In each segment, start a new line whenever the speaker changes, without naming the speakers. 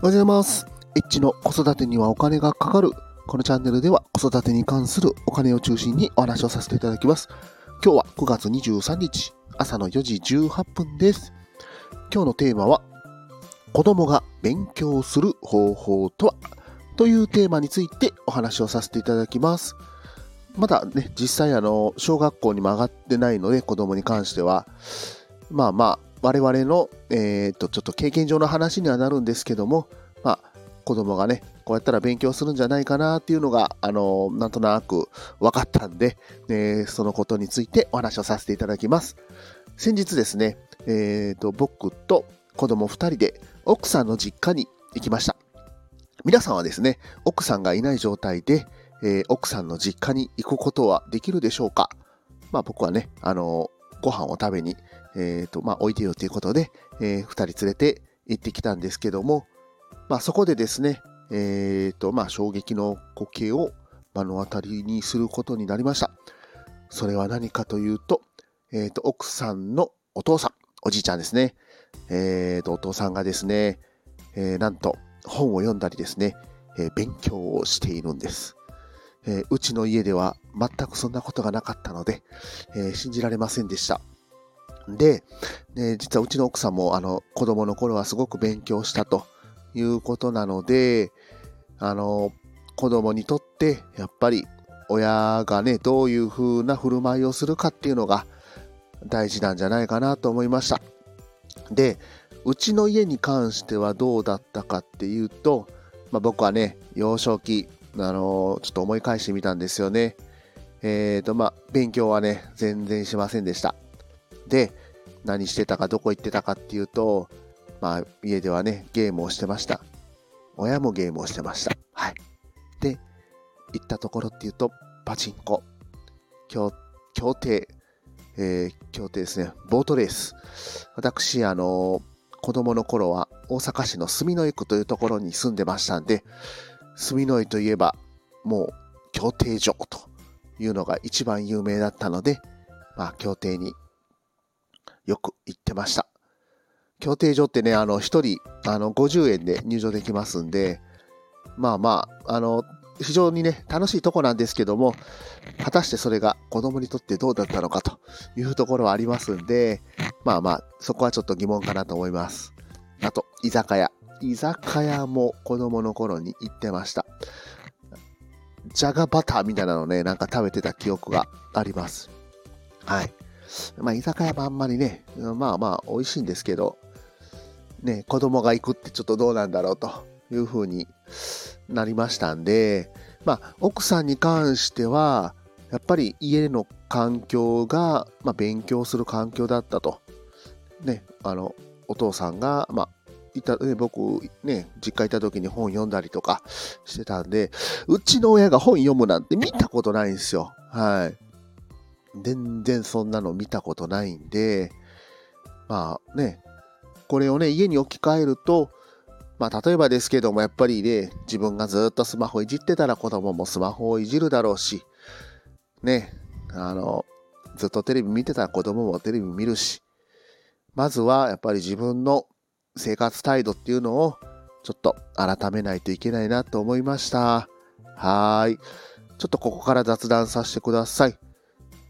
おはようございます。エッチの子育てにはお金がかかる。このチャンネルでは子育てに関するお金を中心にお話をさせていただきます。今日は9月23日、朝の4時18分です。今日のテーマは、子供が勉強する方法とは？というテーマについてお話をさせていただきます。まだね、実際あの、小学校にも上がってないので、子供に関しては、まあまあ、我々の、えー、と、ちょっと経験上の話にはなるんですけども、まあ、子供がね、こうやったら勉強するんじゃないかなっていうのが、あの、なんとなく分かったんで、えーそのことについてお話をさせていただきます。先日ですね、えー、と、僕と子供2人で奥さんの実家に行きました。皆さんはですね、奥さんがいない状態で、えー奥さんの実家に行くことはできるでしょうか？まあ僕はね、あのご飯を食べに、えーと、まあ置いてよということで、えー二人連れて行ってきたんですけども、まあそこでですね、えーと、まあ衝撃の光景を目の当たりにすることになりました。それは何かというと、えーと、奥さんのお父さん、おじいちゃんですね。えーと、お父さんがですね、えーなんと本を読んだりですね、えー勉強をしているんです。えーうちの家では全くそんなことがなかったので、えー信じられませんでした。で、ね実はうちの奥さんもあの子供の頃はすごく勉強したということなので、あの子供にとってやっぱり親がね、どういう風な振る舞いをするかっていうのが大事なんじゃないかなと思いました。で、うちの家に関してはどうだったかっていうと、まあ、僕はね、幼少期、あのちょっと思い返してみたんですよね。えーと、まあ、勉強はね、全然しませんでした。で、何してたか、どこ行ってたかっていうと、まあ、家ではね、ゲームをしてました。親もゲームをしてました。はい。で、行ったところっていうと、パチンコ、競競艇、えー競艇ですね、ボートレース。私、あの子供の頃は大阪市の住之江区というところに住んでましたんで、住之江といえば、もう、競艇場というのが一番有名だったので、まあ、競艇によく行ってました。競艇場ってね、あの、一人、あの、50円で入場できますんで、まあまあ、あの、非常にね、楽しいとこなんですけども、果たしてそれが子供にとってどうだったのかというところはありますんで、まあまあ、そこはちょっと疑問かなと思います。あと、居酒屋。居酒屋も子供の頃に行ってました。じゃがバターみたいなのね、なんか食べてた記憶があります。はい。まあ、居酒屋もあんまりね、まあまあ、美味しいんですけど、ね、子供が行くってちょっとどうなんだろうというふうになりましたんで、まあ、奥さんに関しては、やっぱり家の環境が、まあ、勉強する環境だったと。ね、あの、お父さんが、まあ、いた、ね、僕、ね、実家いた時に本読んだりとかしてたんで、うちの親が本読むなんて見たことないんですよ。はい。全然そんなの見たことないんで、まあね、これをね、家に置き換えると、まあ例えばですけども、やっぱりね、自分がずっとスマホいじってたら子供もスマホをいじるだろうし、ね、あの、ずっとテレビ見てたら子供もテレビ見るし、まずはやっぱり自分の生活態度っていうのをちょっと改めないといけないなと思いました。はーい。ちょっとここから雑談させてください。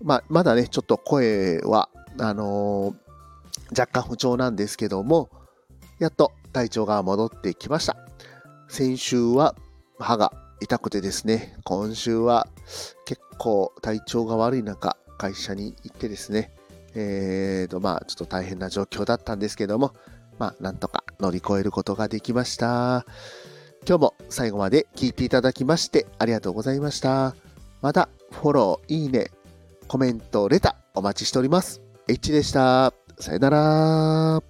まあ、まだね、ちょっと声は、あのー若干不調なんですけども、やっと体調が戻ってきました。先週は歯が痛くてですね、今週は結構体調が悪い中、会社に行ってですね、えーと、まあ、ちょっと大変な状況だったんですけども、まあ、なんとか乗り越えることができました。今日も最後まで聞いていただきましてありがとうございました。また、フォロー、いいね、コメント、レターお待ちしております。H でした。さよなら。